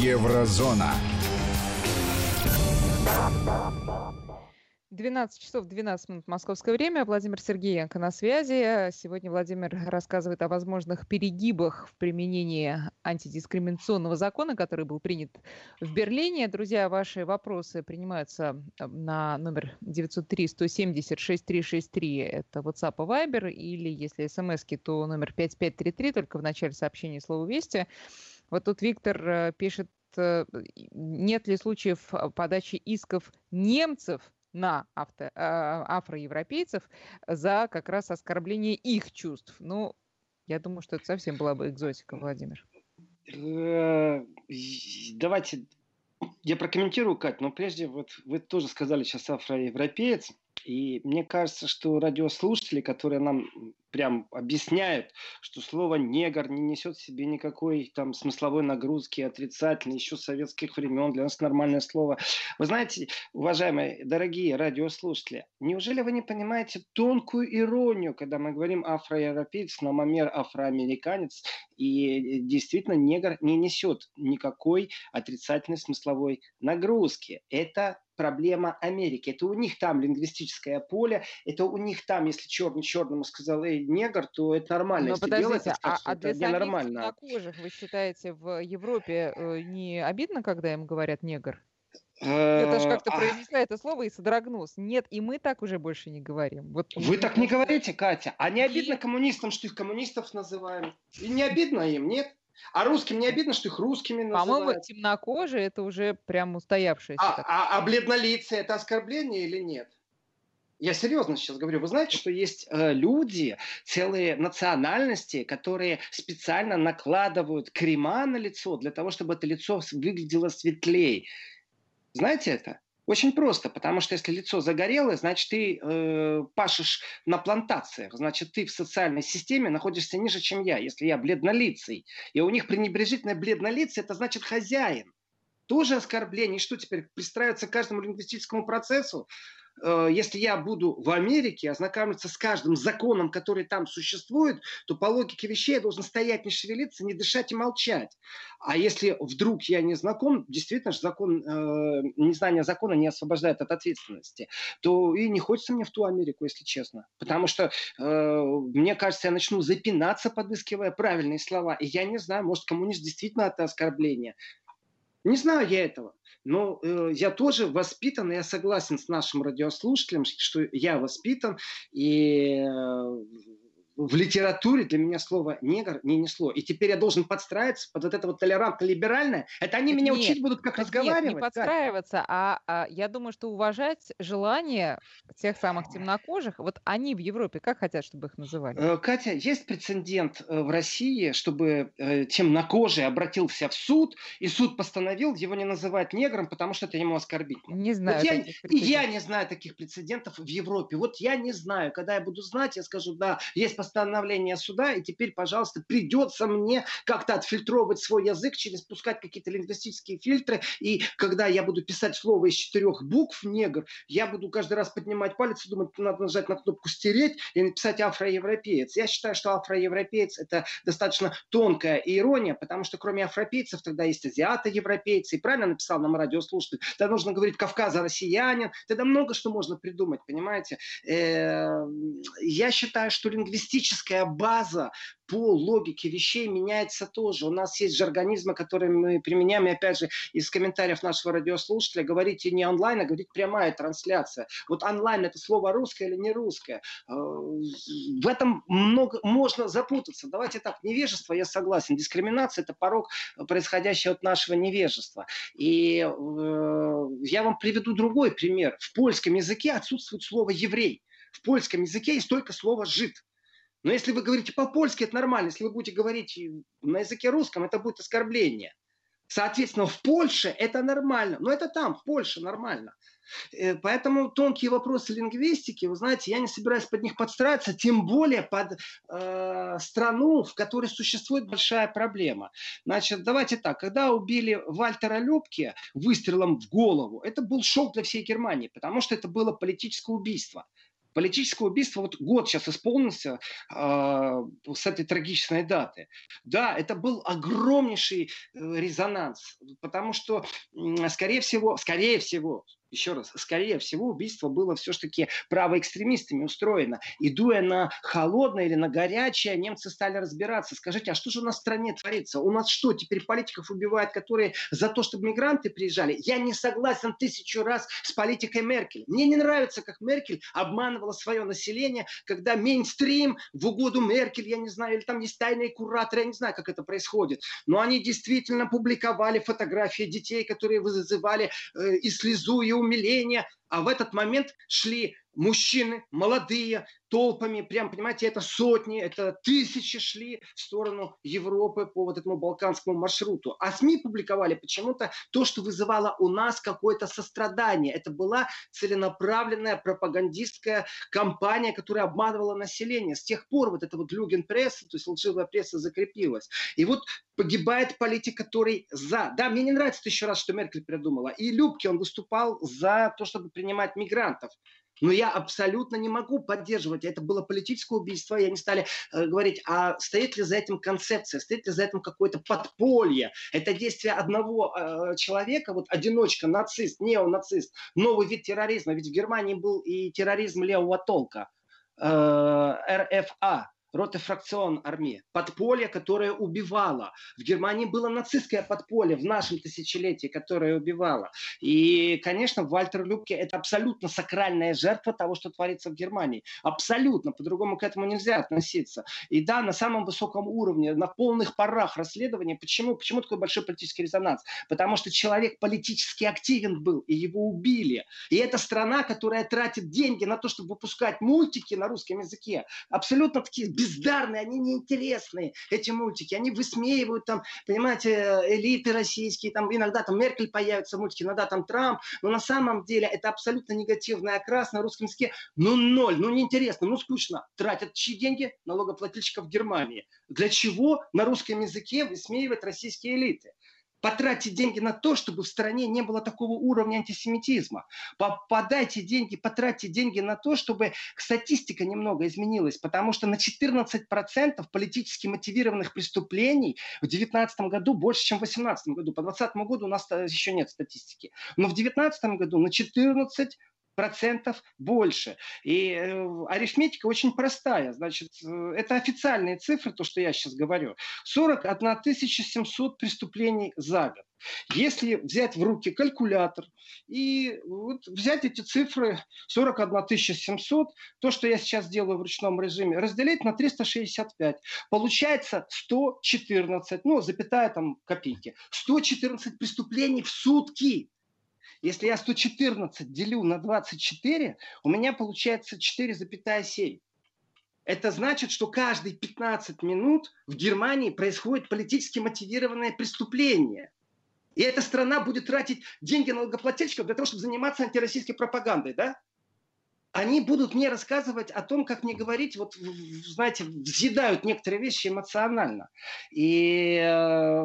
Еврозона. 12 часов 12 минут московское время. Владимир Сергеенко на связи. Сегодня Владимир рассказывает о возможных перегибах в применении антидискриминационного закона, который был принят в Берлине. Друзья, ваши вопросы принимаются э, на номер 903-170-6363. Это WhatsApp и Viber. Или если смс то номер 5533, только в начале сообщения слово «Вести». Вот тут Виктор э, пишет, э, нет ли случаев подачи исков немцев на авто, а, афроевропейцев за как раз оскорбление их чувств. Ну, я думаю, что это совсем была бы экзотика, Владимир. Э, давайте я прокомментирую, Кать, но прежде вот вы тоже сказали сейчас афроевропеец, и мне кажется, что радиослушатели, которые нам прям объясняют, что слово «негр» не несет в себе никакой там смысловой нагрузки, отрицательной, еще советских времен, для нас нормальное слово. Вы знаете, уважаемые, дорогие радиослушатели, неужели вы не понимаете тонкую иронию, когда мы говорим афроевропеец, намамер афроамериканец, и действительно негр не несет никакой отрицательной смысловой нагрузки. Это проблема Америки. Это у них там лингвистическое поле, это у них там, если черный черному сказал, эй, негр, то это нормально. Но если подождите, а, а для это нормально. кожих, вы считаете, в Европе э, не обидно, когда им говорят негр? Это же как-то произнесла это слово и содрогнулся. Нет, и мы так уже больше не говорим. Вот Вы так не говорите, Катя. А не обидно коммунистам, что их коммунистов называем? И не обидно им, нет? А русским не обидно, что их русскими называют? По-моему, темнокожие это уже прям устоявшееся. А, а, а бледнолицые это оскорбление или нет? Я серьезно сейчас говорю. Вы знаете, что есть э, люди, целые национальности, которые специально накладывают крема на лицо для того, чтобы это лицо выглядело светлее. Знаете это? Очень просто, потому что если лицо загорелое, значит ты э, пашешь на плантациях, значит ты в социальной системе находишься ниже, чем я, если я бледнолицый. И у них пренебрежительное бледнолицее, это значит хозяин. Тоже оскорбление. И что теперь, пристраиваться к каждому лингвистическому процессу? Э, если я буду в Америке ознакомиться с каждым законом, который там существует, то по логике вещей я должен стоять, не шевелиться, не дышать и молчать. А если вдруг я не знаком, действительно же закон, э, незнание закона не освобождает от ответственности, то и не хочется мне в ту Америку, если честно. Потому что, э, мне кажется, я начну запинаться, подыскивая правильные слова. И я не знаю, может, коммунист действительно это оскорбление. Не знаю я этого. Но э, я тоже воспитан, я согласен с нашим радиослушателем, что я воспитан, и э, в литературе для меня слово негр не несло. И теперь я должен подстраиваться под вот это вот толерантно-либеральное. Это они меня нет, учить будут, как разговаривать. Нет, не подстраиваться, а, а я думаю, что уважать желание тех самых темнокожих. Вот они в Европе как хотят, чтобы их называли? Э, Катя, есть прецедент э, в России, чтобы э, темнокожий обратился в суд, и суд постановил его не называть негром, потому что это ему оскорбительно. Не знаю. Вот я, и я не знаю таких прецедентов в Европе. Вот я не знаю. Когда я буду знать, я скажу, да, есть постановление суда, и теперь, пожалуйста, придется мне как-то отфильтровывать свой язык, через пускать какие-то лингвистические фильтры, и когда я буду писать слово из четырех букв «негр», я буду каждый раз поднимать палец и думать, надо нажать на кнопку «стереть» и написать «афроевропеец». Я считаю, что афроевропеец – это достаточно тонкая ирония, потому что кроме афропейцев тогда есть азиаты-европейцы, и правильно написал нам радиослушатель, тогда нужно говорить «Кавказа россиянин», тогда много что можно придумать, понимаете? Э, я считаю, что лингвистически лингвистическая база по логике вещей меняется тоже. У нас есть же организмы, которые мы применяем, и опять же, из комментариев нашего радиослушателя говорите не онлайн, а говорить прямая трансляция. Вот онлайн это слово русское или не русское. Э, в этом много, можно запутаться. Давайте так, невежество, я согласен. Дискриминация это порог, происходящий от нашего невежества. И э, я вам приведу другой пример. В польском языке отсутствует слово еврей. В польском языке есть только слово жид. Но если вы говорите по-польски, это нормально. Если вы будете говорить на языке русском, это будет оскорбление. Соответственно, в Польше это нормально. Но это там, в Польше нормально. Э, поэтому тонкие вопросы лингвистики, вы знаете, я не собираюсь под них подстраиваться, тем более под э, страну, в которой существует большая проблема. Значит, давайте так, когда убили Вальтера Любке выстрелом в голову, это был шок для всей Германии, потому что это было политическое убийство. Политическое убийство, вот год сейчас исполнился э, с этой трагичной даты. Да, это был огромнейший э, резонанс, потому что, скорее всего, скорее всего, еще раз, скорее всего, убийство было все-таки правоэкстремистами устроено. И дуя на холодное или на горячее, немцы стали разбираться. Скажите, а что же у нас в стране творится? У нас что, теперь политиков убивают, которые за то, чтобы мигранты приезжали? Я не согласен тысячу раз с политикой Меркель. Мне не нравится, как Меркель обманывала свое население, когда мейнстрим в угоду Меркель, я не знаю, или там есть тайные кураторы, я не знаю, как это происходит. Но они действительно публиковали фотографии детей, которые вызывали э, и слезу, и умиление, а в этот момент шли мужчины, молодые, толпами, прям, понимаете, это сотни, это тысячи шли в сторону Европы по вот этому балканскому маршруту. А СМИ публиковали почему-то то, что вызывало у нас какое-то сострадание. Это была целенаправленная пропагандистская кампания, которая обманывала население. С тех пор вот эта вот люген-пресса, то есть лживая пресса закрепилась. И вот погибает политик, который за. Да, мне не нравится еще раз, что Меркель придумала. И Любки, он выступал за то, чтобы принимать мигрантов. Но я абсолютно не могу поддерживать. Это было политическое убийство. И они стали э, говорить, а стоит ли за этим концепция, стоит ли за этим какое-то подполье. Это действие одного э, человека, вот одиночка, нацист, неонацист, новый вид терроризма. Ведь в Германии был и терроризм левого толка. Э, РФА, ротефракцион армии, подполье, которое убивало. В Германии было нацистское подполье в нашем тысячелетии, которое убивало. И, конечно, Вальтер Любке это абсолютно сакральная жертва того, что творится в Германии. Абсолютно, по-другому к этому нельзя относиться. И да, на самом высоком уровне, на полных парах расследования. Почему? Почему такой большой политический резонанс? Потому что человек политически активен был, и его убили. И это страна, которая тратит деньги на то, чтобы выпускать мультики на русском языке. Абсолютно такие бездарные, они неинтересные, эти мультики. Они высмеивают там, понимаете, элиты российские, там иногда там Меркель появится в мультике, иногда там Трамп. Но на самом деле это абсолютно негативный окрас на русском языке. Ну ноль, ну неинтересно, ну скучно. Тратят чьи деньги? Налогоплательщиков Германии. Для чего на русском языке высмеивать российские элиты? Потратить деньги на то, чтобы в стране не было такого уровня антисемитизма. Подайте деньги, потратьте деньги на то, чтобы статистика немного изменилась, потому что на 14% политически мотивированных преступлений в 2019 году больше, чем в 2018 году. По 2020 году у нас еще нет статистики. Но в 2019 году на 14 процентов больше. И э, арифметика очень простая. Значит, э, это официальные цифры, то, что я сейчас говорю. 41 700 преступлений за год. Если взять в руки калькулятор и вот взять эти цифры 41 700, то, что я сейчас делаю в ручном режиме, разделить на 365, получается 114, ну, запятая там копейки, 114 преступлений в сутки. Если я 114 делю на 24, у меня получается 4,7. Это значит, что каждые 15 минут в Германии происходит политически мотивированное преступление. И эта страна будет тратить деньги налогоплательщиков для того, чтобы заниматься антироссийской пропагандой, да? Они будут мне рассказывать о том, как мне говорить, вот, знаете, взъедают некоторые вещи эмоционально. И э,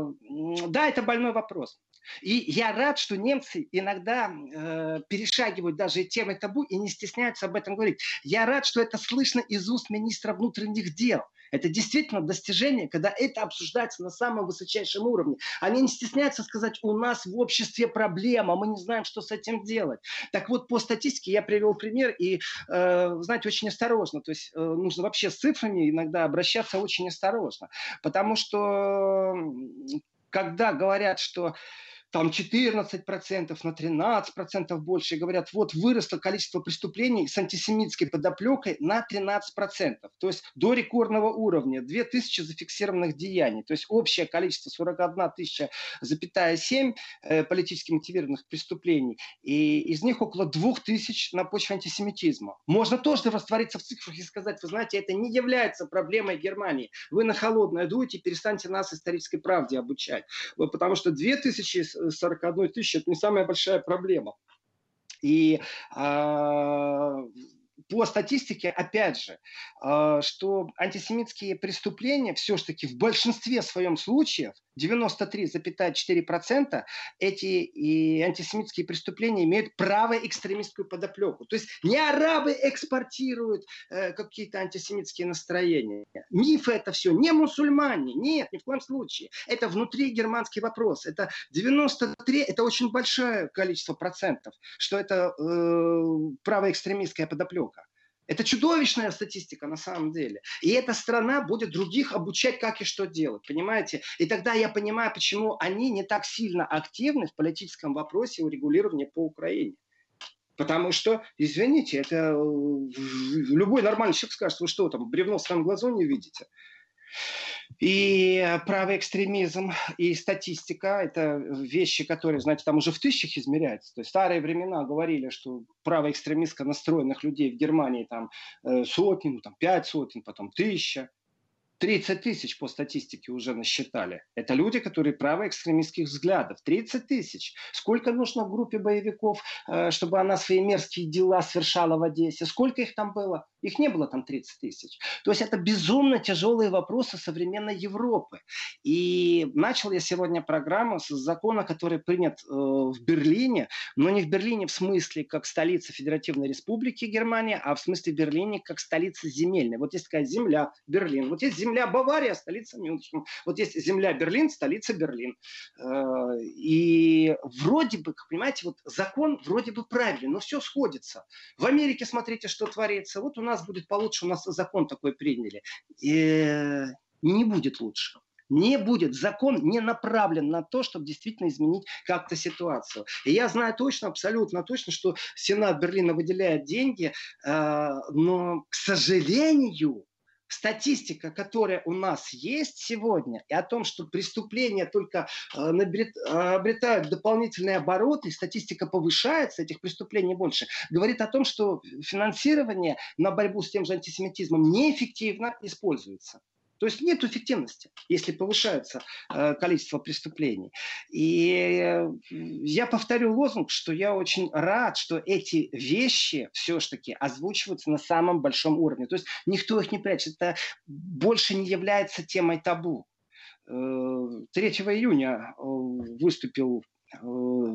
да, это больной вопрос. И я рад, что немцы иногда э, перешагивают даже темы табу и не стесняются об этом говорить. Я рад, что это слышно из уст министра внутренних дел. Это действительно достижение, когда это обсуждается на самом высочайшем уровне. Они не стесняются сказать, у нас в обществе проблема, мы не знаем, что с этим делать. Так вот, по статистике я привел пример, и, э, знаете, очень осторожно. То есть э, нужно вообще с цифрами иногда обращаться очень осторожно. Потому что когда говорят, что там 14% на 13% больше. И говорят, вот выросло количество преступлений с антисемитской подоплекой на 13%. То есть до рекордного уровня. 2000 зафиксированных деяний. То есть общее количество 41 тысяча, запятая 7 э, политически мотивированных преступлений. И из них около 2000 на почве антисемитизма. Можно тоже раствориться в цифрах и сказать, вы знаете, это не является проблемой Германии. Вы на холодное дуете, перестаньте нас исторической правде обучать. Потому что 2000 41 тысячи, это не самая большая проблема. И а, по статистике, опять же, а, что антисемитские преступления все-таки в большинстве своем случаев 93,4% эти и антисемитские преступления имеют правоэкстремистскую подоплеку. То есть не арабы экспортируют э, какие-то антисемитские настроения. Мифы это все, не мусульмане, нет, ни в коем случае. Это внутри германский вопрос. Это 93, это очень большое количество процентов, что это э, правоэкстремистская подоплека. Это чудовищная статистика на самом деле. И эта страна будет других обучать, как и что делать, понимаете? И тогда я понимаю, почему они не так сильно активны в политическом вопросе урегулирования по Украине. Потому что, извините, это э, любой нормальный человек скажет, вы что там, бревно в своем глазу не видите? И правый экстремизм, и статистика – это вещи, которые, знаете, там уже в тысячах измеряются. То есть старые времена говорили, что правоэкстремистско настроенных людей в Германии там э, сотни, ну, там пять сотен, потом тысяча. 30 тысяч по статистике уже насчитали. Это люди, которые правоэкстремистских взглядов. 30 тысяч. Сколько нужно в группе боевиков, э, чтобы она свои мерзкие дела совершала в Одессе? Сколько их там было? Их не было там 30 тысяч. То есть это безумно тяжелые вопросы современной Европы. И начал я сегодня программу с закона, который принят э, в Берлине, но не в Берлине в смысле как столица Федеративной Республики Германия, а в смысле Берлине как столица земельной. Вот есть такая земля Берлин, вот есть земля Бавария, столица Мюнхен, вот есть земля Берлин, столица Берлин. Э, и вроде бы, понимаете, вот закон вроде бы правильный, но все сходится. В Америке смотрите, что творится. Вот у нас будет получше, у нас закон такой приняли. И не будет лучше. Не будет. Закон не направлен на то, чтобы действительно изменить как-то ситуацию. И я знаю точно, абсолютно точно, что Сенат Берлина выделяет деньги, э, но, к сожалению, статистика, которая у нас есть сегодня, и о том, что преступления только э, обретают дополнительные обороты, статистика повышается, этих преступлений больше, говорит о том, что финансирование на борьбу с тем же антисемитизмом неэффективно используется. То есть нет эффективности, если повышается э, количество преступлений. И э, я повторю лозунг, что я очень рад, что эти вещи все-таки озвучиваются на самом большом уровне. То есть никто их не прячет. Это больше не является темой табу. 3 э, июня э, выступил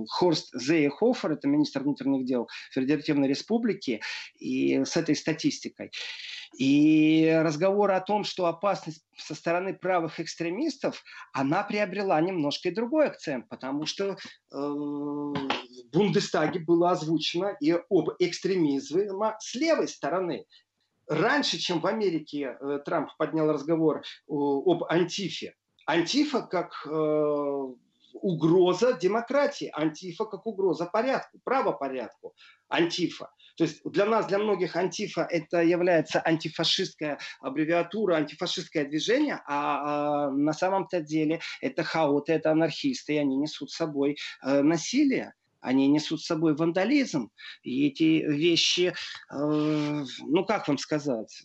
Хорст Зейхофер, это министр внутренних дел Федеративной Республики, и с этой статистикой. И разговор о том, что опасность со стороны правых экстремистов, она приобрела немножко и другой акцент, потому что э, в Бундестаге было озвучено и об экстремизме с левой стороны. Раньше, чем в Америке э, Трамп поднял разговор об антифе, Антифа как э, угроза демократии, антифа как угроза порядку, правопорядку, антифа. То есть для нас, для многих антифа это является антифашистская аббревиатура, антифашистское движение, а, а на самом-то деле это хаоты, это анархисты, и они несут с собой э, насилие они несут с собой вандализм. И эти вещи, э, ну как вам сказать,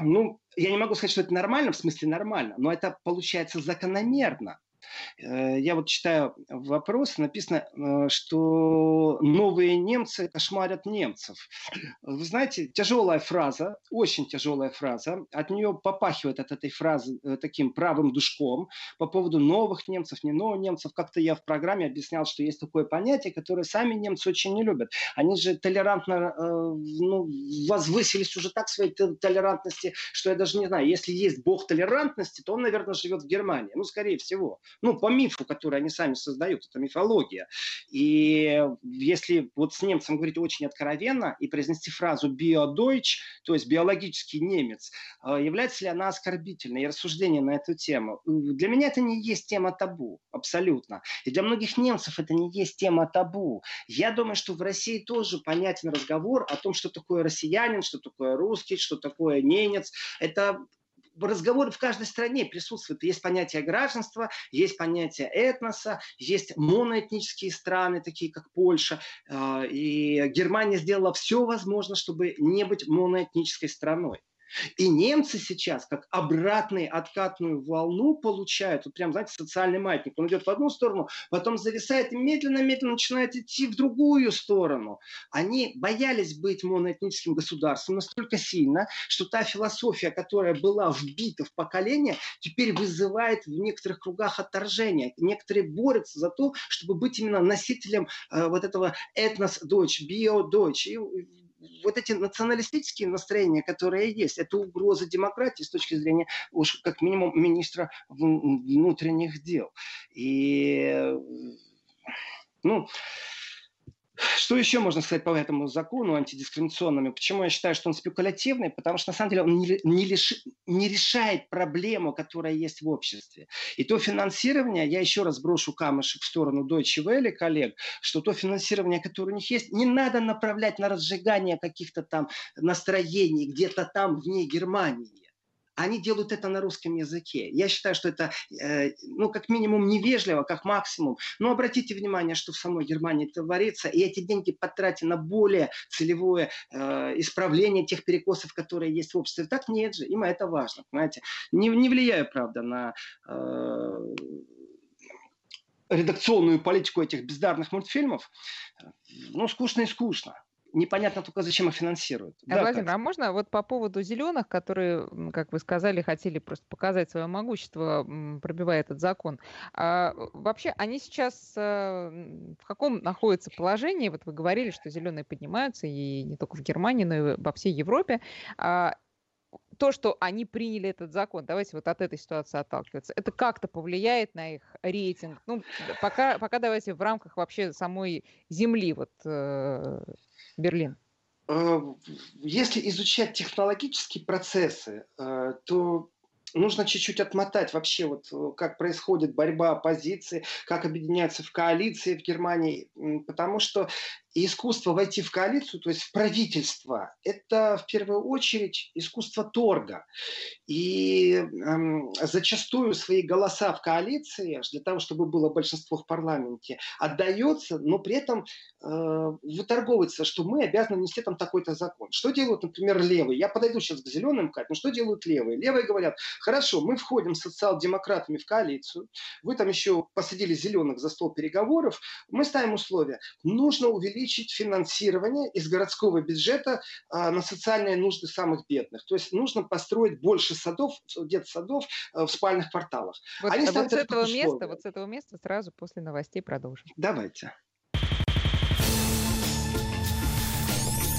ну, я не могу сказать, что это нормально, в смысле нормально, но это получается закономерно. Э, я вот читаю вопрос, написано, э, что новые немцы кошмарят немцев. Вы знаете, тяжелая фраза, очень тяжелая фраза. От нее попахивает от этой фразы э, таким правым душком по поводу новых немцев, не новых немцев. Как-то я в программе объяснял, что есть такое понятие, которое сами немцы очень не любят. Они же толерантно ну, возвысились уже так своей толерантности, что я даже не знаю, если есть бог толерантности, то он, наверное, живет в Германии. Ну, скорее всего. Ну, по мифу, который они сами создают, это мифология. И если вот с немцем говорить очень откровенно и произнести фразу «биодойч», то есть биологический немец, э, является ли она оскорбительной? И рассуждение на эту тему. Для меня это не есть тема табу, абсолютно. И для многих немцев это не есть тема табу. Я думаю, что в России тоже понятен разговор о том, что такое россиянин, что такое русский, что такое немец. Это разговоры в каждой стране присутствуют. Есть понятие гражданства, есть понятие этноса, есть моноэтнические страны, такие как Польша. А, и Германия сделала все возможное, чтобы не быть моноэтнической страной. И немцы сейчас как обратную откатную волну получают, вот прям, знаете, социальный маятник. Он идет в одну сторону, потом зависает и медленно-медленно начинает идти в другую сторону. Они боялись быть моноэтническим государством настолько сильно, что та философия, которая была вбита в поколение, теперь вызывает в некоторых кругах отторжение. Некоторые борются за то, чтобы быть именно носителем э, вот этого этнос-дочь, био-дочь. Вот эти националистические настроения, которые есть, это угроза демократии с точки зрения, уж как минимум, министра внутренних дел. И, ну, что еще можно сказать по этому закону антидискриминационному? Почему я считаю, что он спекулятивный? Потому что на самом деле он не, не, лиши, не решает проблему, которая есть в обществе. И то финансирование, я еще раз брошу камушек в сторону Deutsche Welle, коллег, что то финансирование, которое у них есть, не надо направлять на разжигание каких-то там настроений где-то там вне Германии они делают это на русском языке. Я считаю, что это, э, ну, как минимум, невежливо, как максимум. Но обратите внимание, что в самой Германии творится, и эти деньги потратить на более целевое э, исправление тех перекосов, которые есть в обществе. Так нет же, им это важно, понимаете. Не, не влияя, правда, на... Э, редакционную политику этих бездарных мультфильмов, ну, скучно и скучно непонятно только, зачем их финансируют. А, да, Владимир, как? а можно вот по поводу зеленых, которые, как вы сказали, хотели просто показать свое могущество, пробивая этот закон. А, вообще, они сейчас а, в каком находятся положении? Вот вы говорили, что зеленые поднимаются и не только в Германии, но и во всей Европе. А, то, что они приняли этот закон, давайте вот от этой ситуации отталкиваться, это как-то повлияет на их рейтинг? Ну, пока, пока давайте в рамках вообще самой земли вот э, Берлин? Э, если изучать технологические процессы, э, то нужно чуть-чуть отмотать вообще, вот э, как происходит борьба оппозиции, как объединяются в коалиции в Германии, потому что искусство войти в коалицию, то есть в правительство, это в первую очередь искусство торга. И эм, зачастую свои голоса в коалиции, для того, чтобы было большинство в парламенте, отдается, но при этом э, выторговывается, что мы обязаны нести там такой-то закон. Что делают, например, левые? Я подойду сейчас к зеленым, Кать, но что делают левые? Левые говорят, хорошо, мы входим с социал-демократами в коалицию, вы там еще посадили зеленых за стол переговоров, мы ставим условия, нужно увеличить финансирование из городского бюджета а, на социальные нужды самых бедных. То есть нужно построить больше садов, детсадов э, в спальных кварталах. Вот, Они вот с этого места, вот с этого места сразу после новостей продолжим. Давайте.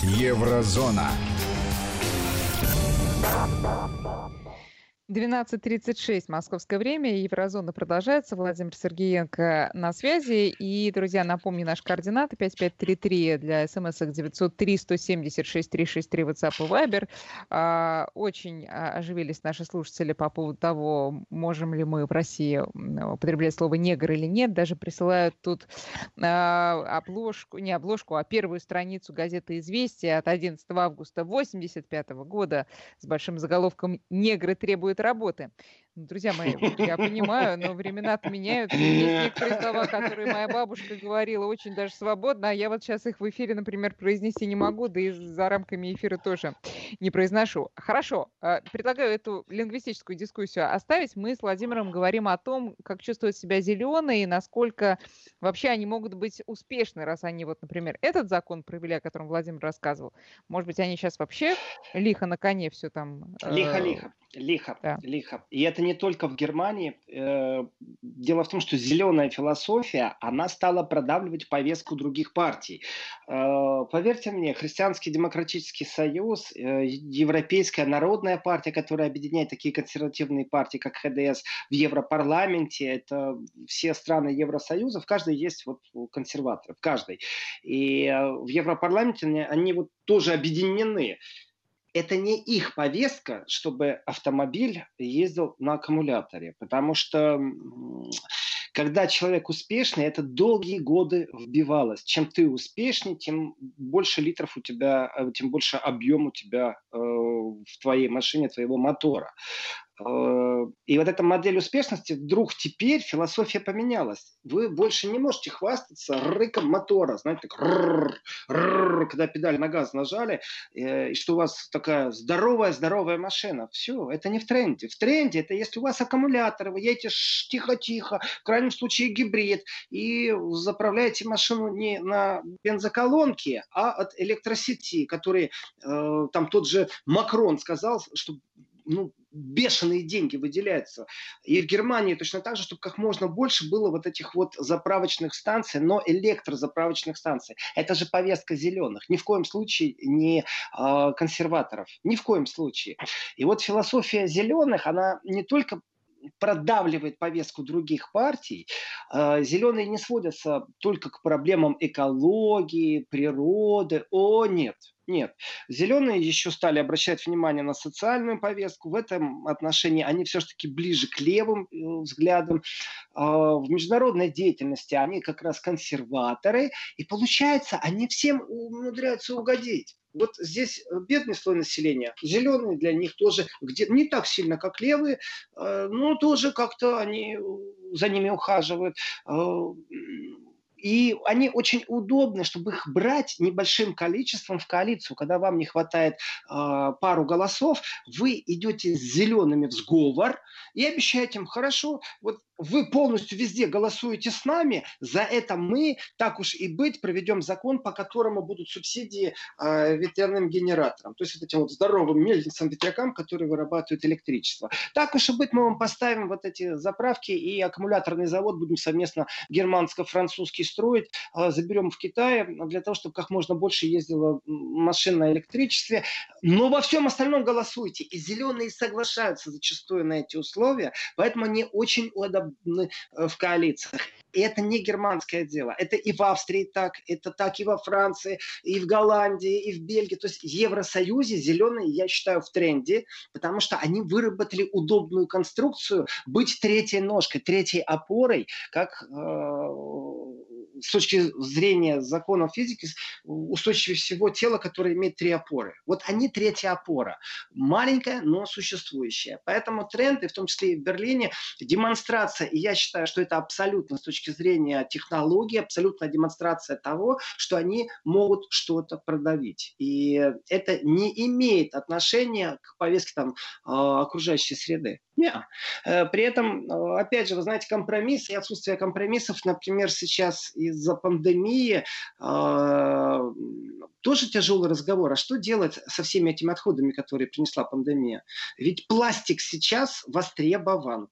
Еврозона. 12.36 московское время. Еврозона продолжается. Владимир Сергеенко на связи. И, друзья, напомню, наши координаты 5533 для смс 903 176 363 WhatsApp и Viber. А, очень а, оживились наши слушатели по поводу того, можем ли мы в России употреблять слово негр или нет. Даже присылают тут а, обложку, не обложку, а первую страницу газеты «Известия» от 11 августа 1985 года с большим заголовком «Негры требуют требует работы. Ну, друзья мои, я понимаю, но времена-то меняются. Есть некоторые слова, которые моя бабушка говорила очень даже свободно, а я вот сейчас их в эфире, например, произнести не могу, да и за рамками эфира тоже не произношу. Хорошо, э, предлагаю эту лингвистическую дискуссию оставить. Мы с Владимиром говорим о том, как чувствуют себя зеленые, и насколько вообще они могут быть успешны, раз они вот, например, этот закон провели, о котором Владимир рассказывал. Может быть, они сейчас вообще лихо на коне все там... Лихо-лихо. Э, Лихо, да. лихо. И это не только в Германии. Э, дело в том, что зеленая философия, она стала продавливать повестку других партий. Э, поверьте мне, Христианский демократический союз, э, Европейская народная партия, которая объединяет такие консервативные партии, как ХДС в Европарламенте, это все страны Евросоюза, в каждой есть вот консерваторы, в каждой. И в Европарламенте они, вот тоже объединены это не их повестка, чтобы автомобиль ездил на аккумуляторе, потому что когда человек успешный, это долгие годы вбивалось. Чем ты успешнее, тем больше литров у тебя, э, тем больше объем у тебя э, в твоей машине, твоего мотора. Э, и вот эта модель успешности, вдруг теперь философия поменялась. Вы больше не можете хвастаться рыком мотора, знаете, так, когда педаль на газ нажали, э, и что у вас такая здоровая-здоровая машина. Все, это не в тренде. В тренде это если у вас аккумулятор, вы едете тихо-тихо, в крайнем случае гибрид, и заправляете машину не на бензоколонке, а от электросети, который э, там тот же Макрон сказал, что ну, бешеные деньги выделяются. И в Германии точно так же, чтобы как можно больше было вот этих вот заправочных станций, но электрозаправочных станций. Это же повестка зеленых. Ни в коем случае не э, консерваторов. Ни в коем случае. И вот философия зеленых, она не только продавливает повестку других партий. А, зеленые не сводятся только к проблемам экологии, природы. О, нет. Нет. Зеленые еще стали обращать внимание на социальную повестку. В этом отношении они все-таки ближе к левым э, взглядам. А, в международной деятельности они как раз консерваторы. И получается, они всем умудряются угодить. Вот здесь э, бедный слой населения, зеленые для них тоже где не так сильно, как левые, э, но тоже как-то они за ними ухаживают. И они очень удобны, чтобы их брать небольшим количеством в коалицию. Когда вам не хватает э, пару голосов, вы идете с зелеными в сговор и обещаете им, хорошо, вот вы полностью везде голосуете с нами, за это мы, так уж и быть, проведем закон, по которому будут субсидии э, ветряным генераторам, то есть вот этим вот здоровым мельницам, ветрякам, которые вырабатывают электричество. Так уж и быть, мы вам поставим вот эти заправки и аккумуляторный завод будем совместно германско-французский строить, э, заберем в Китае для того, чтобы как можно больше ездило машин на электричестве, но во всем остальном голосуйте. И зеленые соглашаются зачастую на эти условия, поэтому они очень удобны Э, в коалициях. И это не германское дело. Это и в Австрии так, это так и во Франции, и в Голландии, и в Бельгии. То есть в Евросоюзе зеленые, я считаю, в тренде, потому что они выработали удобную конструкцию быть третьей ножкой, третьей опорой, как э, с точки зрения законов физики устойчивее всего тело, которое имеет три опоры. Вот они третья опора. Маленькая, но существующая. Поэтому тренды, в том числе и в Берлине, демонстрация, и я считаю, что это абсолютно с точки зрения технологии, абсолютная демонстрация того, что они могут что-то продавить. И это не имеет отношения к повестке там, а, окружающей среды. Нет. Э, при этом, э, опять же, вы знаете, компромисс и отсутствие компромиссов, например, сейчас из-за пандемии э, тоже тяжелый разговор. А что делать со всеми этими отходами, которые принесла пандемия? Ведь пластик сейчас востребован.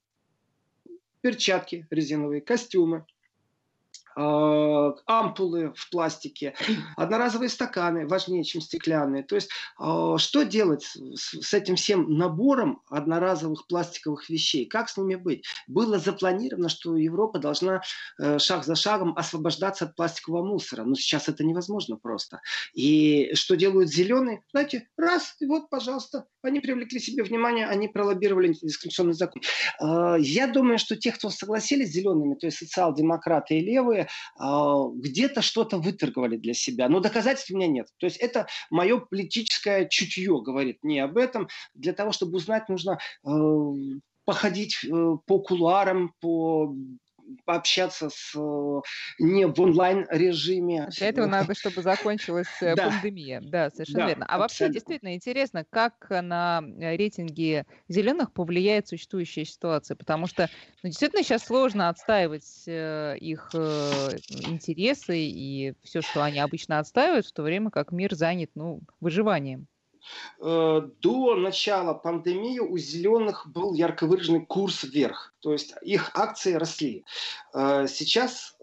Перчатки резиновые, костюмы, а, ампулы в пластике, одноразовые стаканы важнее, чем стеклянные. То есть а, что делать с этим всем набором одноразовых пластиковых вещей? Как с ними быть? Было запланировано, что Европа должна э, шаг за шагом освобождаться от пластикового мусора, но сейчас это невозможно просто. И что делают зеленые? Знаете, раз, и вот, пожалуйста, они привлекли себе внимание, они пролоббировали дискриминационный закон. А, я думаю, что те, кто согласились с зелеными, то есть социал-демократы и левые, а, где-то что-то выторговали для себя. Но доказательств у меня нет. То есть это мое политическое чутье говорит не об этом. Для того, чтобы узнать, нужно э, походить э, по кулуарам, по пообщаться с э, не в онлайн режиме. Для этого надо, чтобы закончилась э, пандемия. Да, совершенно верно. А вообще действительно интересно, как на э, рейтинги зеленых повлияет существующая ситуация, потому что ну, действительно сейчас сложно отстаивать их интересы и все, что они обычно отстаивают, в то время как мир занят ну, выживанием. Э, до начала пандемии у зеленых был ярко выраженный курс вверх. То есть их акции росли. Э, сейчас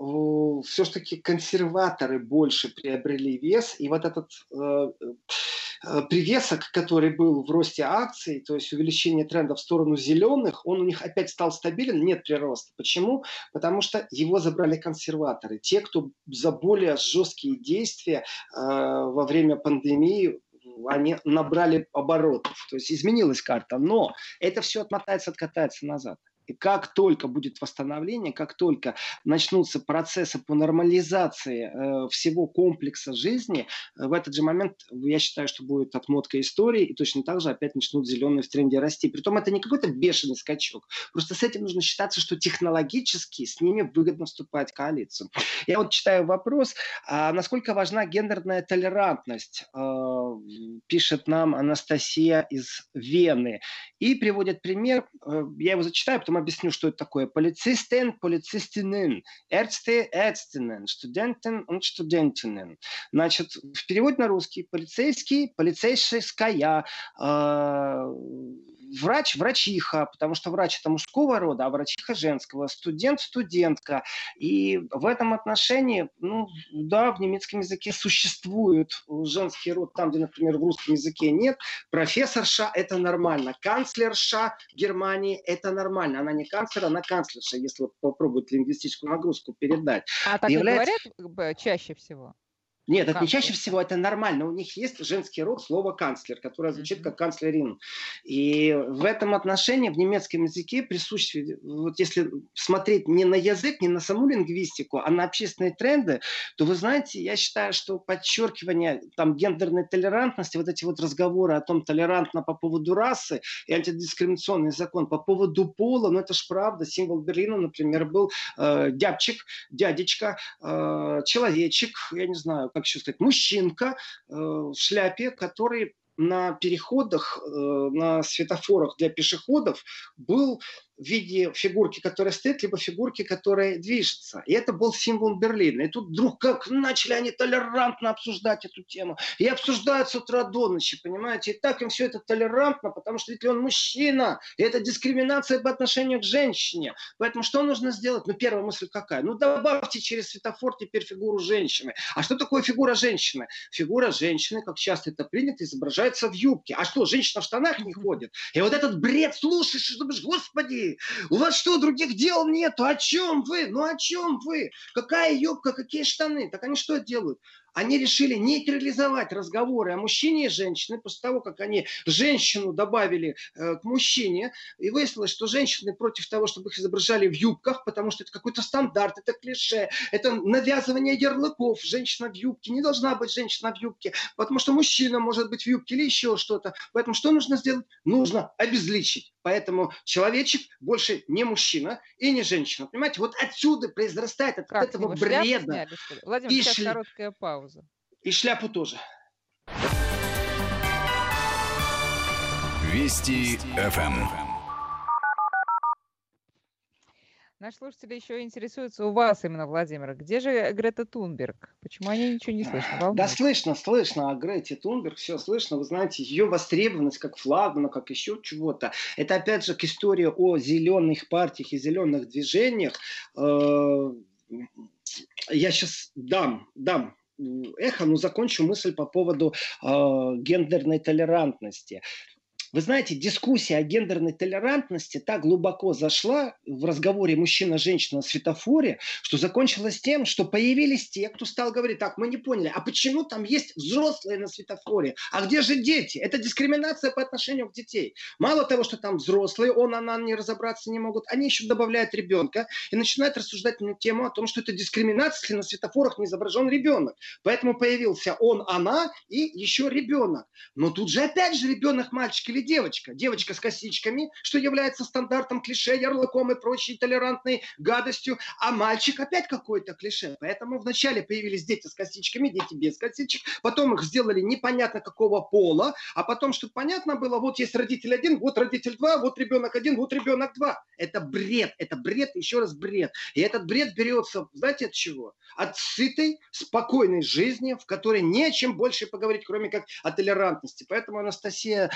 все-таки консерваторы больше приобрели вес. И вот этот э, привесок, который был в росте акций, то есть увеличение тренда в сторону зеленых, он у них опять стал стабилен, нет прироста. Почему? Потому что его забрали консерваторы. Те, кто за более жесткие действия во время пандемии они набрали оборотов. То есть изменилась карта. Но это все отмотается, откатается назад. И как только будет восстановление, как только начнутся процессы по нормализации э, всего комплекса жизни, э, в этот же момент я считаю, что будет отмотка истории, и точно так же опять начнут зеленые в тренде расти. Притом это не какой-то бешеный скачок. Просто с этим нужно считаться, что технологически с ними выгодно вступать в коалицию. Я вот читаю вопрос, а насколько важна гендерная толерантность, э, пишет нам Анастасия из Вены. И приводит пример, э, я его зачитаю, потом объясню, что это такое. Полицистен, полицистинен, Ärzte, Ärztinnen, Студентен und Studentinnen. Значит, в переводе на русский полицейский, полицейская, э, врач, врачиха, потому что врач это мужского рода, а врачиха женского, студент, студентка. И в этом отношении, ну, да, в немецком языке существует женский род там, где, например, в русском языке нет. Профессорша – это нормально. Канцлерша Германии – это нормально. Она не канцлер, она канцлерша, если вот попробовать лингвистическую нагрузку передать. А так Является... и говорят чаще всего? Нет, это не чаще всего, это нормально. У них есть женский род слова канцлер, которое звучит как канцлерин. И в этом отношении в немецком языке присутствует, вот если смотреть не на язык, не на саму лингвистику, а на общественные тренды, то вы знаете, я считаю, что подчеркивание там гендерной толерантности, вот эти вот разговоры о том, толерантно по поводу расы и антидискриминационный закон по поводу пола, ну это ж правда, символ Берлина, например, был э, дябчик, дядечка, э, человечек, я не знаю, как еще сказать, мужчинка э, в шляпе, который на переходах, э, на светофорах для пешеходов был в виде фигурки, которая стоит, либо фигурки, которая движется. И это был символ Берлина. И тут вдруг как начали они толерантно обсуждать эту тему. И обсуждают с утра до ночи, понимаете? И так им все это толерантно, потому что ведь он мужчина. И это дискриминация по отношению к женщине. Поэтому что нужно сделать? Ну, первая мысль какая? Ну, добавьте через светофор теперь фигуру женщины. А что такое фигура женщины? Фигура женщины, как часто это принято, изображается в юбке. А что, женщина в штанах не ходит? И вот этот бред слушаешь, и думаешь, господи, у вас что, других дел нету? О чем вы? Ну о чем вы? Какая юбка, какие штаны? Так они что делают? они решили нейтрализовать разговоры о мужчине и женщине после того, как они женщину добавили э, к мужчине. И выяснилось, что женщины против того, чтобы их изображали в юбках, потому что это какой-то стандарт, это клише, это навязывание ярлыков. Женщина в юбке, не должна быть женщина в юбке, потому что мужчина может быть в юбке или еще что-то. Поэтому что нужно сделать? Нужно обезличить. Поэтому человечек больше не мужчина и не женщина. Понимаете, вот отсюда произрастает от как этого бреда. Сняли, Владимир, и сейчас шля... короткая пауза. И шляпу тоже. Вести ФМ. Наш слушатель еще интересуется у вас именно, Владимир. Где же Грета Тунберг? Почему они ничего не слышно? Волнует? Да слышно, слышно о Грете Тунберг, все слышно. Вы знаете, ее востребованность как флагмана, как еще чего-то. Это опять же к истории о зеленых партиях и зеленых движениях. Э, я сейчас дам, дам эхо, но закончу мысль по поводу э, гендерной толерантности. Вы знаете, дискуссия о гендерной толерантности так глубоко зашла в разговоре мужчина-женщина на светофоре, что закончилось тем, что появились те, кто стал говорить, так, мы не поняли, а почему там есть взрослые на светофоре? А где же дети? Это дискриминация по отношению к детей. Мало того, что там взрослые, он, она не разобраться не могут, они еще добавляют ребенка и начинают рассуждать на тему о том, что это дискриминация, если на светофорах не изображен ребенок. Поэтому появился он, она и еще ребенок. Но тут же опять же ребенок, мальчик или девочка. Девочка с косичками, что является стандартом, клише, ярлыком и прочей толерантной гадостью. А мальчик опять какой-то клише. Поэтому вначале появились дети с косичками, дети без косичек. Потом их сделали непонятно какого пола. А потом, чтобы понятно было, вот есть родитель один, вот родитель два, вот ребенок один, вот ребенок два. Это бред. Это бред, еще раз бред. И этот бред берется, знаете, от чего? От сытой, спокойной жизни, в которой не о чем больше поговорить, кроме как о толерантности. Поэтому Анастасия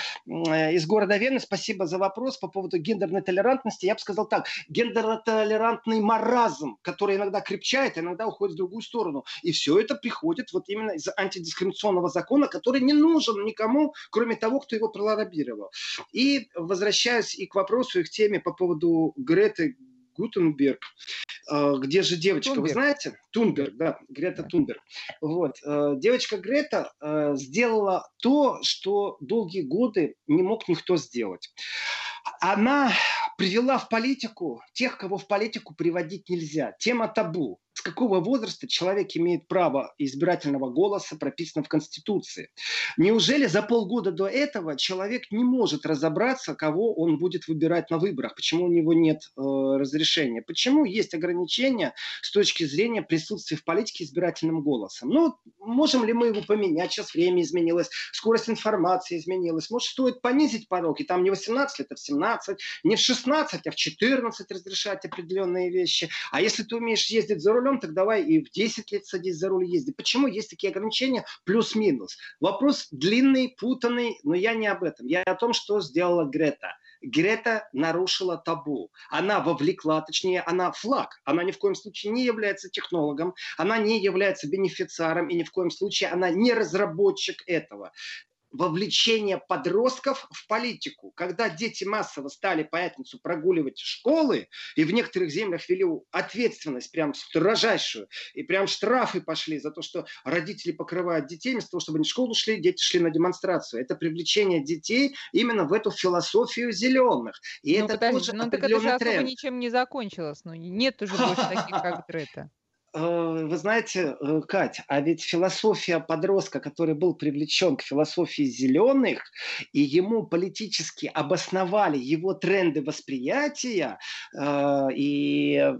из города Вены. Спасибо за вопрос по поводу гендерной толерантности. Я бы сказал так, гендерно-толерантный маразм, который иногда крепчает, иногда уходит в другую сторону. И все это приходит вот именно из антидискриминационного закона, который не нужен никому, кроме того, кто его пролоббировал. И возвращаюсь и к вопросу, и к теме по поводу Греты Гутенберг. А, где же девочка, Тунберг. вы знаете? Тунберг, да, Грета Тунберг. Вот. А, девочка Грета а, сделала то, что долгие годы не мог никто сделать. она привела в политику тех, кого в политику приводить нельзя. Тема табу с какого возраста человек имеет право избирательного голоса, прописано в Конституции. Неужели за полгода до этого человек не может разобраться, кого он будет выбирать на выборах? Почему у него нет э, разрешения? Почему есть ограничения с точки зрения присутствия в политике избирательным голосом? Ну, можем ли мы его поменять? Сейчас время изменилось, скорость информации изменилась. Может, стоит понизить порог, и там не 18 лет, а в 17, не в 16, а в 14 разрешать определенные вещи. А если ты умеешь ездить за рулем, рулем, так давай и в 10 лет садись за руль езди. Почему есть такие ограничения? Плюс-минус. Вопрос длинный, путанный, но я не об этом. Я о том, что сделала Грета. Грета нарушила табу. Она вовлекла, точнее, она флаг. Она ни в коем случае не является технологом, она не является бенефициаром и ни в коем случае она не разработчик этого вовлечение подростков в политику. Когда дети массово стали по пятницу прогуливать школы, и в некоторых землях ввели ответственность прям строжайшую, и прям штрафы пошли за то, что родители покрывают детей, вместо того, чтобы они в школу шли, дети шли на демонстрацию. Это привлечение детей именно в эту философию зеленых. И ну, это подожди, тоже ну так это же тренд. ничем не закончилось. Ну, нет уже больше таких, как Грета. Э, вы знаете, э, Кать, а ведь философия подростка, который был привлечен к философии зеленых, и ему политически обосновали его тренды восприятия, э, и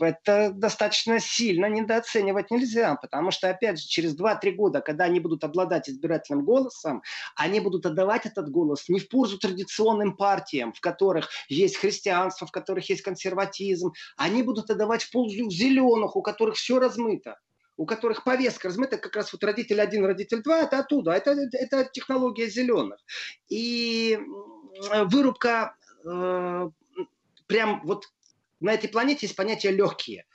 это достаточно сильно недооценивать нельзя, потому что, опять же, через 2-3 года, когда они будут обладать избирательным голосом, они будут отдавать этот голос не в пользу традиционным партиям, в которых есть христианство, в которых есть консерватизм, они будут отдавать в пользу зеленых, у которых все размыто у которых повестка размыта, как раз вот родитель один, родитель два, это оттуда, это, это технология зеленых. И вырубка э, прям вот на этой планете есть понятие легкие.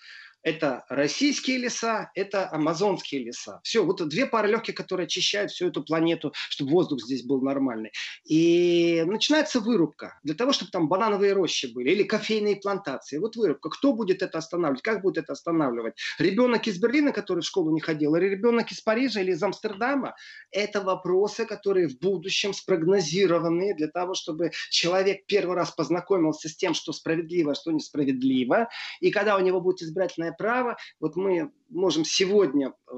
Это российские леса, это амазонские леса. Все, вот две пары легких, которые очищают всю эту планету, чтобы воздух здесь был нормальный. И начинается вырубка для того, чтобы там банановые рощи были или кофейные плантации. Вот вырубка. Кто будет это останавливать? Как будет это останавливать? Ребенок из Берлина, который в школу не ходил, или ребенок из Парижа или из Амстердама? Это вопросы, которые в будущем спрогнозированы для того, чтобы человек первый раз познакомился с тем, что справедливо, а что несправедливо. И когда у него будет избирательная полное право. Вот мы можем сегодня э,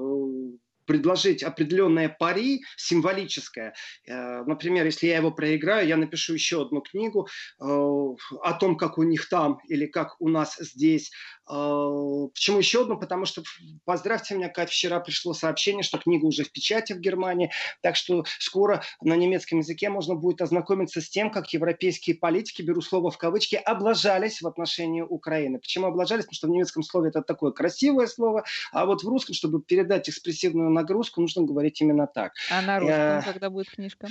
предложить определенное пари символическое. Э, например, если я его проиграю, я напишу еще одну книгу э, о том, как у них там или как у нас здесь. А, почему еще одну? Потому что, поздравьте меня, Кать, вчера пришло сообщение, что книга уже в печати в Германии, так что скоро на немецком языке можно будет ознакомиться с тем, как европейские политики, беру слово в кавычки, облажались в отношении Украины. Почему облажались? Потому что в немецком слове это такое красивое слово, а вот в русском, чтобы передать экспрессивную нагрузку, нужно говорить именно так. А на русском Я... когда будет книжка?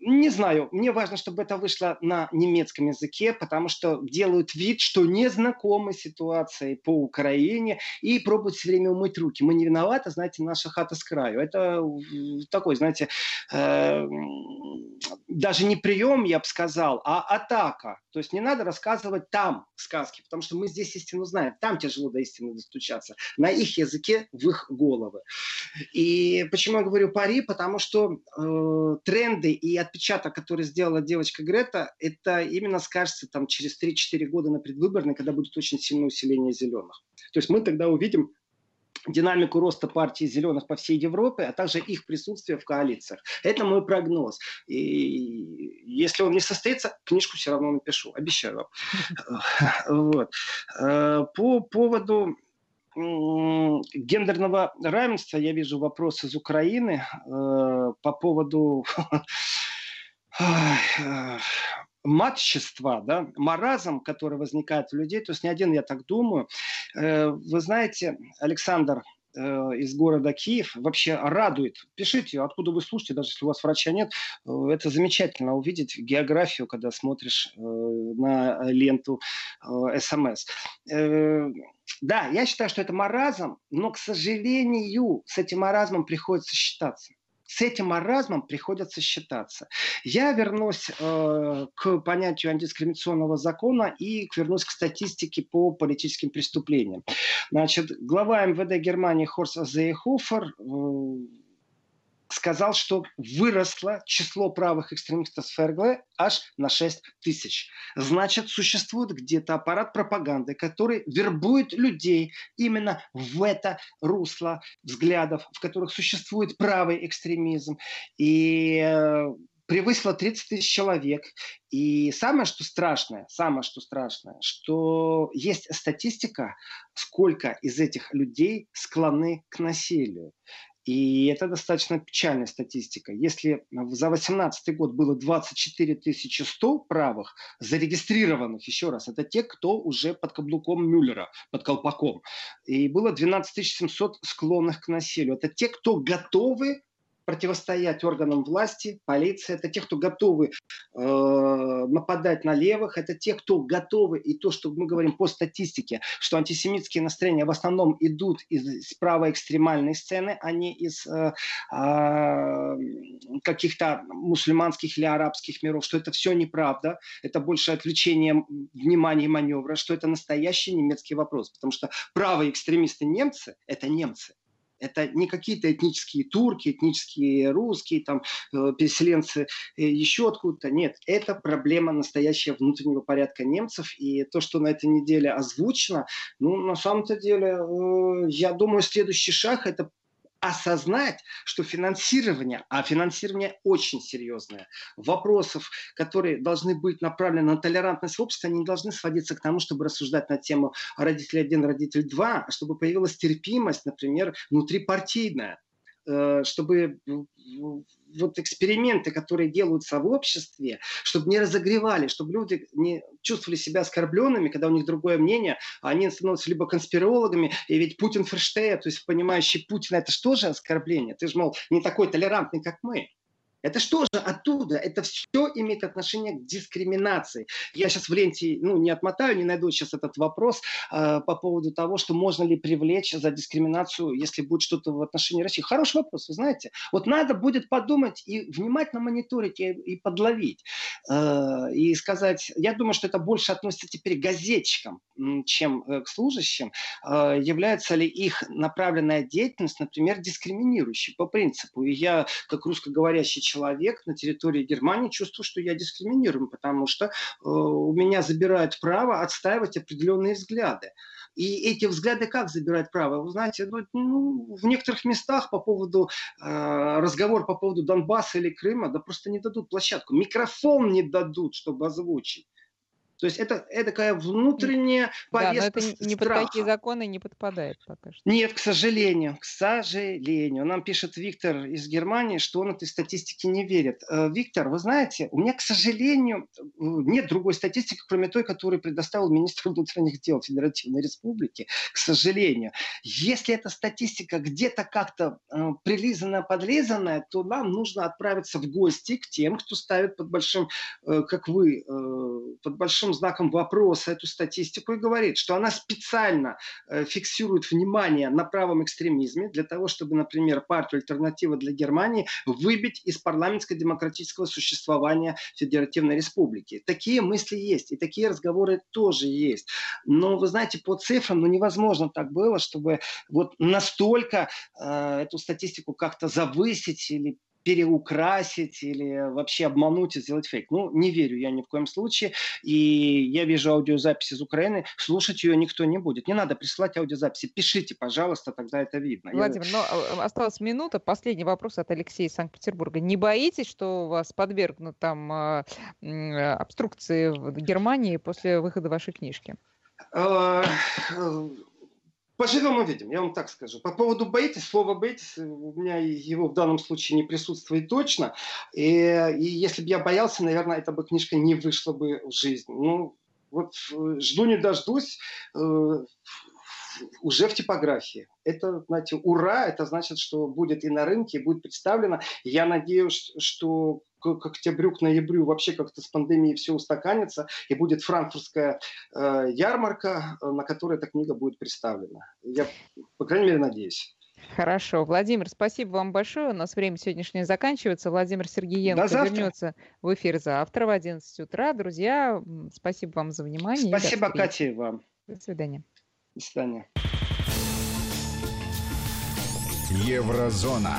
Не знаю, мне важно, чтобы это вышло на немецком языке, потому что делают вид, что не знакомы ситуацией по Украине и пробуют все время умыть руки. Мы не виноваты, знаете, наша хата с краю. Это такой, знаете, э, даже не прием, я бы сказал, а атака. То есть не надо рассказывать там сказки, потому что мы здесь истину знаем. Там тяжело до истины достучаться. На их языке, в их головы. И почему я говорю пари? Потому что э, тренды и отпечаток, который сделала девочка Грета, это именно скажется там через 3-4 года на предвыборной, когда будет очень сильное усиление зеленых. То есть мы тогда увидим динамику роста партии зеленых по всей Европе, а также их присутствие в коалициях. Это мой прогноз. И если он не состоится, книжку все равно напишу, обещаю вам. Вот. Э, по поводу гендерного равенства я вижу вопрос из Украины э, по поводу матчества, да, маразм, который возникает у людей, то есть не один, я так думаю. Э, вы знаете, Александр э, из города Киев вообще радует. Пишите, откуда вы слушаете, даже если у вас врача нет. Э, это замечательно увидеть географию, когда смотришь на ленту СМС. Да, я считаю, что это маразм, но, к сожалению, с этим маразмом приходится считаться с этим маразмом приходится считаться. Я вернусь э, к понятию антидискриминационного закона и вернусь к статистике по политическим преступлениям. Значит, глава МВД Германии Хорст Зейхофер э, сказал, что выросло число правых экстремистов с ФРГ аж на 6 тысяч. Значит, существует где-то аппарат пропаганды, который вербует людей именно в это русло взглядов, в которых существует правый экстремизм. И э, превысило 30 тысяч человек. И самое, что страшное, самое, что страшное, что есть статистика, сколько из этих людей склонны к насилию. И это достаточно печальная статистика. Если за 2018 год было 24 100 правых, зарегистрированных, еще раз, это те, кто уже под каблуком Мюллера, под колпаком. И было 12 700 склонных к насилию. Это те, кто готовы противостоять органам власти, полиции. Это те, кто готовы э, нападать на левых. Это те, кто готовы, и то, что мы говорим по статистике, что антисемитские настроения в основном идут из, правоэкстремальной сцены, а не из э, э, каких-то мусульманских или арабских миров, что это все неправда, это больше отвлечение внимания и маневра, что это настоящий немецкий вопрос. Потому что правые экстремисты немцы – это немцы. Это не какие-то этнические турки, этнические русские, там, э, переселенцы э, еще откуда-то. Нет, это проблема настоящего внутреннего порядка немцев. И то, что на этой неделе озвучено, ну, на самом-то деле, э, я думаю, следующий шаг – это осознать, что финансирование, а финансирование очень серьезное, вопросов, которые должны быть направлены на толерантность в обществе, они не должны сводиться к тому, чтобы рассуждать на тему родитель один, родитель два, а чтобы появилась терпимость, например, внутрипартийная э, чтобы вот эксперименты, которые делаются в обществе, чтобы не разогревали, чтобы люди не чувствовали себя оскорбленными, когда у них другое мнение, а они становятся либо конспирологами, и ведь Путин Ферштея, то есть понимающий Путина, это что же оскорбление? Ты же, мол, не такой толерантный, как мы. Это что же оттуда? Это все имеет отношение к дискриминации. Я сейчас в ленте ну, не отмотаю, не найду сейчас этот вопрос э, по поводу того, что можно ли привлечь за дискриминацию, если будет что-то в отношении России. Хороший вопрос, вы знаете. Вот надо будет подумать и внимательно мониторить и, и подловить. Э, и сказать, я думаю, что это больше относится теперь к газетчикам, чем э, к служащим. Э, является ли их направленная деятельность, например, дискриминирующей по принципу. И я, как русскоговорящий человек, человек на территории Германии чувствую, что я дискриминируем, потому что э, у меня забирают право отстаивать определенные взгляды. И эти взгляды как забирать право? Вы знаете, ну, ну, в некоторых местах по поводу э, разговор по поводу Донбасса или Крыма, да просто не дадут площадку. Микрофон не дадут, чтобы озвучить. То есть это, это такая внутренняя повестка Да, но это ни под какие законы не подпадает пока что. Нет, к сожалению, к сожалению. Нам пишет Виктор из Германии, что он этой статистике не верит. Э, Виктор, вы знаете, у меня, к сожалению, нет другой статистики, кроме той, которую предоставил министр внутренних дел Федеративной Республики. К сожалению. Если эта статистика где-то как-то э, прилизанная, подлизанная, то нам нужно отправиться в гости к тем, кто ставит под большим, э, как вы, э, под большим большим знаком вопроса эту статистику и говорит, что она специально э, фиксирует внимание на правом экстремизме для того, чтобы, например, партию «Альтернатива для Германии» выбить из парламентско-демократического существования Федеративной Республики. Такие мысли есть, и такие разговоры тоже есть. Но, вы знаете, по цифрам ну, невозможно так было, чтобы вот настолько э, эту статистику как-то завысить или переукрасить или вообще обмануть и сделать фейк. Ну, не верю я ни в коем случае. И я вижу аудиозапись из Украины, слушать ее никто не будет. Не надо присылать аудиозаписи. Пишите, пожалуйста, тогда это видно. Владимир, я... но осталась минута. Последний вопрос от Алексея из Санкт-Петербурга. Не боитесь, что вас подвергнут там э, обструкции в Германии после выхода вашей книжки? Поживем увидим, я вам так скажу. По поводу боитесь, слово боитесь, у меня его в данном случае не присутствует точно. И, и если бы я боялся, наверное, эта бы книжка не вышла бы в жизнь. Ну, вот э, жду не дождусь, э, уже в типографии. Это, знаете, ура, это значит, что будет и на рынке, и будет представлено. Я надеюсь, что к октябрю, к ноябрю вообще как-то с пандемией все устаканится, и будет франкфуртская э, ярмарка, на которой эта книга будет представлена. Я, по крайней мере, надеюсь. Хорошо. Владимир, спасибо вам большое. У нас время сегодняшнее заканчивается. Владимир Сергеенко вернется в эфир завтра в 11 утра. Друзья, спасибо вам за внимание. Спасибо, Катя, вам. До свидания. До свидания. Еврозона.